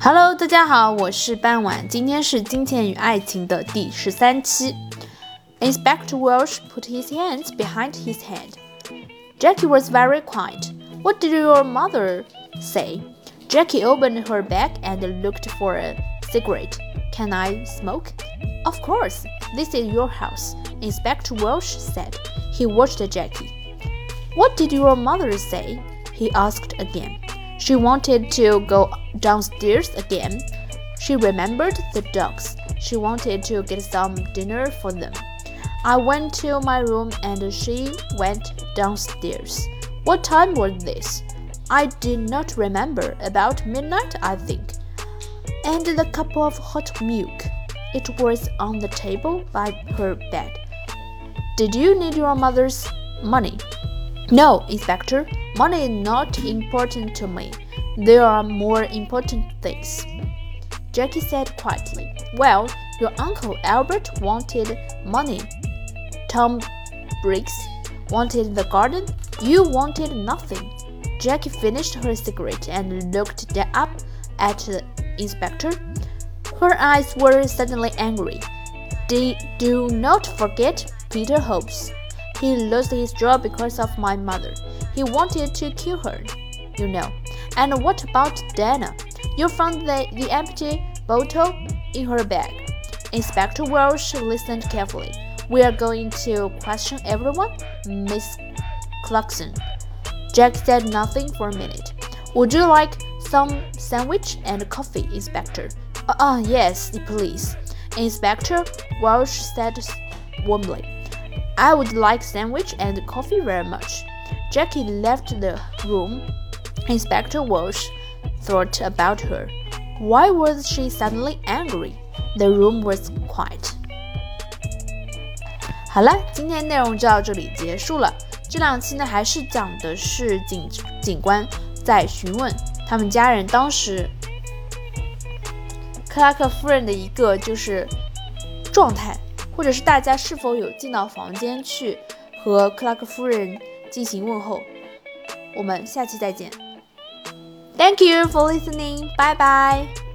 Hello，大家好，我是傍晚，今天是《金钱与爱情》的第十三期。Inspector Welsh put his hands behind his head. Jackie was very quiet. What did your mother say? Jackie opened her bag and looked for a cigarette. Can I smoke? Of course. This is your house, Inspector Welsh said. He watched Jackie. What did your mother say? he asked again. She wanted to go downstairs again. She remembered the dogs. She wanted to get some dinner for them. I went to my room and she went downstairs. What time was this? I did not remember. About midnight, I think. And the cup of hot milk. It was on the table by her bed. Did you need your mother's money? No, Inspector. Money is not important to me. There are more important things. Jackie said quietly. Well, your uncle Albert wanted money. Tom Briggs wanted the garden. You wanted nothing. Jackie finished her cigarette and looked up at the inspector. Her eyes were suddenly angry. Do not forget Peter Hobbs. He lost his job because of my mother. He wanted to kill her, you know. And what about Dana? You found the, the empty bottle in her bag. Inspector Welsh listened carefully. We are going to question everyone, Miss Clarkson. Jack said nothing for a minute. Would you like some sandwich and coffee, Inspector? Ah, uh, yes, please. Inspector Welsh said warmly. I would like sandwich and coffee very much. Jackie left the room. Inspector Walsh thought about her. Why was she suddenly angry? The room was quiet. 好了，今天内容就到这里结束了。这两期呢，还是讲的是警警官在询问他们家人当时克拉克夫人的一个就是状态。或者是大家是否有进到房间去和克拉克夫人进行问候？我们下期再见。Thank you for listening. Bye bye.